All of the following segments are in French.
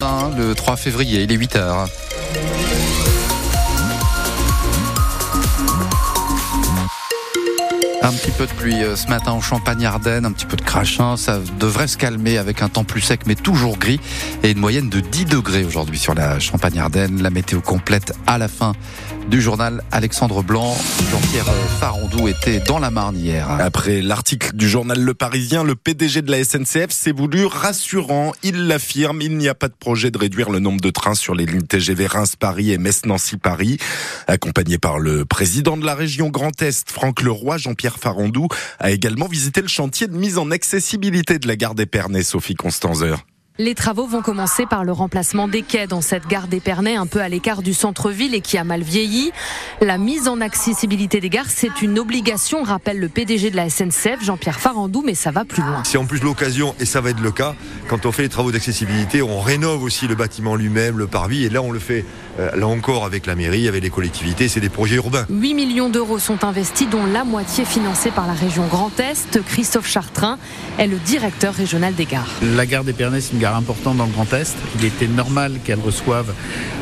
Le 3 février, il est 8h. Un petit peu de pluie euh, ce matin en Champagne-Ardenne, un petit peu de crachin, ça devrait se calmer avec un temps plus sec mais toujours gris et une moyenne de 10 degrés aujourd'hui sur la Champagne-Ardenne. La météo complète à la fin du journal Alexandre Blanc. Jean-Pierre Farandou était dans la Marne hier. Après l'article du journal Le Parisien, le PDG de la SNCF s'est voulu rassurant. Il l'affirme, il n'y a pas de projet de réduire le nombre de trains sur les lignes TGV Reims-Paris et Metz-Nancy-Paris. Accompagné par le président de la région Grand Est, Franck Leroy, Jean-Pierre Farandou a également visité le chantier de mise en accessibilité de la gare d'Épernay, Sophie Constanzer. Les travaux vont commencer par le remplacement des quais dans cette gare d'Épernay, un peu à l'écart du centre-ville et qui a mal vieilli. La mise en accessibilité des gares, c'est une obligation, rappelle le PDG de la SNCF, Jean-Pierre Farandou, mais ça va plus loin. C'est en plus l'occasion, et ça va être le cas, quand on fait les travaux d'accessibilité, on rénove aussi le bâtiment lui-même, le parvis, et là on le fait, euh, là encore, avec la mairie, avec les collectivités, c'est des projets urbains. 8 millions d'euros sont investis, dont la moitié financée par la région Grand Est. Christophe Chartrain est le directeur régional des gares. La gare d'Épernay, c'est une gare important dans le Grand Est. Il était normal qu'elle reçoive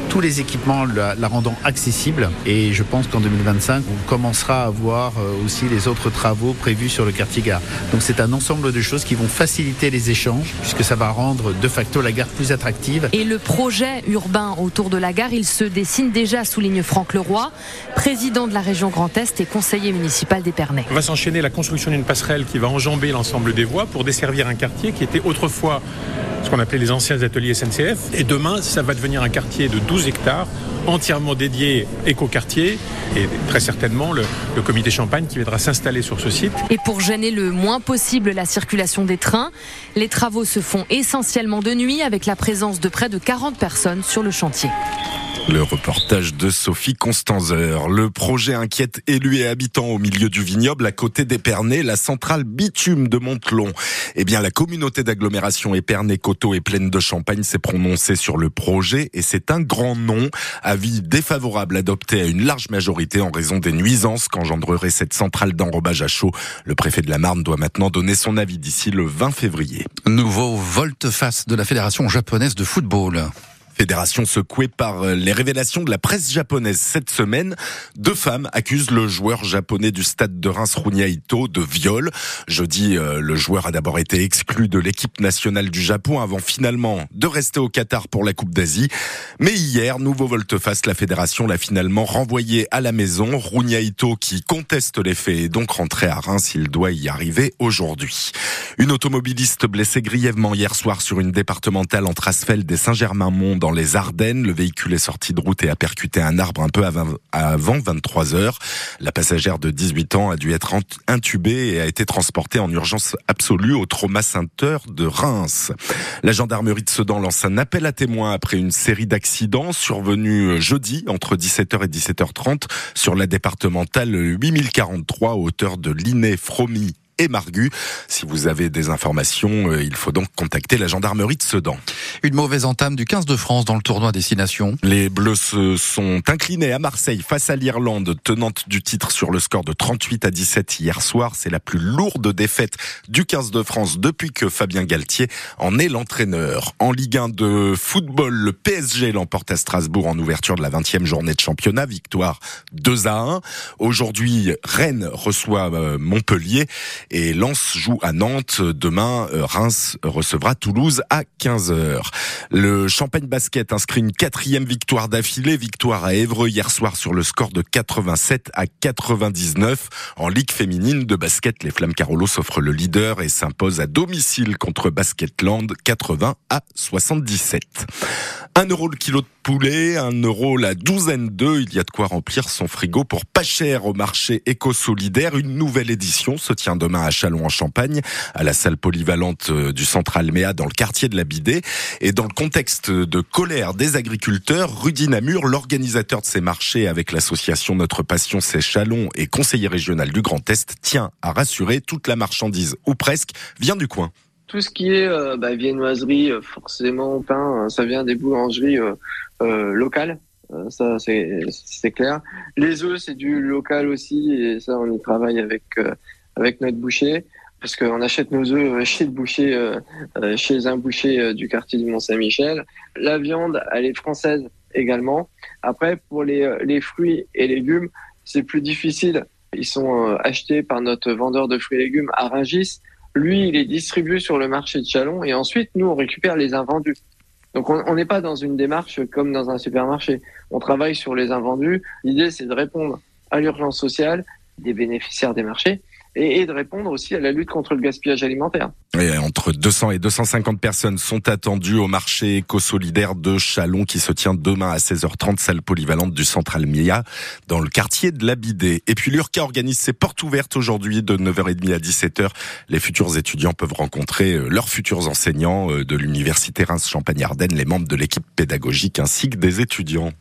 tous les équipements la, rendant accessible. Et je pense qu'en 2025, on commencera à voir euh, aussi les autres travaux prévus sur le quartier gare. Donc c'est un ensemble de choses qui vont faciliter les échanges, puisque ça va rendre de facto la gare plus attractive. Et le projet urbain autour de la gare, il se dessine déjà, souligne Franck Leroy, président de la région Grand Est et conseiller municipal d'Épernay. On va s'enchaîner la construction d'une passerelle qui va enjamber l'ensemble des voies pour desservir un quartier qui était autrefois ce qu'on appelait les anciens ateliers SNCF. Et demain, ça va devenir un quartier de 12 hectares entièrement dédié éco-quartier et très certainement le, le, comité Champagne qui viendra s'installer sur ce site. Et pour gêner le moins possible la circulation des trains, les travaux se font essentiellement de nuit avec la présence de près de 40 personnes sur le chantier. Le reportage de Sophie Constanzer. Le projet inquiète élus et habitants au milieu du vignoble à côté d'Épernay, la centrale bitume de Montelon. Eh bien, la communauté d'agglomération Épernay-Coteau et Plaine de Champagne s'est prononcée sur le projet et c'est un grand non. Avis défavorable adopté à une large majorité en raison des nuisances qu'engendrerait cette centrale d'enrobage à chaud. Le préfet de la Marne doit maintenant donner son avis d'ici le 20 février. Nouveau volte-face de la Fédération japonaise de football. Fédération secouée par euh, les révélations de la presse japonaise cette semaine. Deux femmes accusent le joueur japonais du stade de Reims, Runya Ito, de viol. Jeudi, euh, le joueur a d'abord été exclu de l'équipe nationale du Japon avant finalement de rester au Qatar pour la Coupe d'Asie. Mais hier, nouveau volte-face, la fédération l'a finalement renvoyé à la maison. Runya Ito, qui conteste les faits, est donc rentré à Reims. Il doit y arriver aujourd'hui. Une automobiliste blessée grièvement hier soir sur une départementale entre Asfeld et Saint-Germain-Mont dans les Ardennes. Le véhicule est sorti de route et a percuté un arbre un peu avant, 23 heures. La passagère de 18 ans a dû être intubée et a été transportée en urgence absolue au trauma center de Reims. La gendarmerie de Sedan lance un appel à témoins après une série d'accidents survenus jeudi entre 17h et 17h30 sur la départementale 8043 à hauteur de Liné, Fromy et Margu. Si vous avez des informations, euh, il faut donc contacter la gendarmerie de Sedan. Une mauvaise entame du 15 de France dans le tournoi Destination. Les Bleus se sont inclinés à Marseille face à l'Irlande, tenante du titre sur le score de 38 à 17 hier soir. C'est la plus lourde défaite du 15 de France depuis que Fabien Galtier en est l'entraîneur. En Ligue 1 de football, le PSG l'emporte à Strasbourg en ouverture de la 20e journée de championnat. Victoire 2 à 1. Aujourd'hui, Rennes reçoit euh, Montpellier et Lens joue à Nantes. Demain, euh, Reims recevra Toulouse à 15h. Le Champagne Basket inscrit une quatrième victoire d'affilée, victoire à Évreux hier soir sur le score de 87 à 99. En Ligue féminine de basket, les Flammes Carolo s'offrent le leader et s'imposent à domicile contre Basketland 80 à 77. 1 euro le kilo de poulet, 1 euro la douzaine d'œufs. Il y a de quoi remplir son frigo pour pas cher au marché éco-solidaire. Une nouvelle édition se tient demain à Chalon en Champagne, à la salle polyvalente euh, du centre Alméa dans le quartier de la Bidée. Et dans le contexte de colère des agriculteurs, Rudy Namur, l'organisateur de ces marchés avec l'association Notre Passion c'est Chalon et conseiller régional du Grand Est, tient à rassurer toute la marchandise, ou presque, vient du coin tout ce qui est euh, bah, viennoiserie, euh, forcément pain, hein, ça vient des boulangeries euh, euh locales. ça, c'est clair. Les œufs, c'est du local aussi, et ça, on y travaille avec avec notre boucher. parce qu'on achète nos œufs chez le boucher, chez un boucher du quartier du Mont-Saint-Michel. La viande, elle est française également. Après, pour les, les fruits et légumes, c'est plus difficile. Ils sont achetés par notre vendeur de fruits et légumes à Rungis. Lui, il est distribué sur le marché de Chalon et ensuite, nous, on récupère les invendus. Donc, on n'est pas dans une démarche comme dans un supermarché. On travaille sur les invendus. L'idée, c'est de répondre à l'urgence sociale des bénéficiaires des marchés et, de répondre aussi à la lutte contre le gaspillage alimentaire. entre 200 et 250 personnes sont attendues au marché éco-solidaire de Chalon qui se tient demain à 16h30, salle polyvalente du Central Mia, dans le quartier de l'Abidé. Et puis l'URCA organise ses portes ouvertes aujourd'hui de 9h30 à 17h. Les futurs étudiants peuvent rencontrer euh, leurs futurs enseignants euh, de l'université Reims-Champagne-Ardenne, les membres de l'équipe pédagogique ainsi que des étudiants.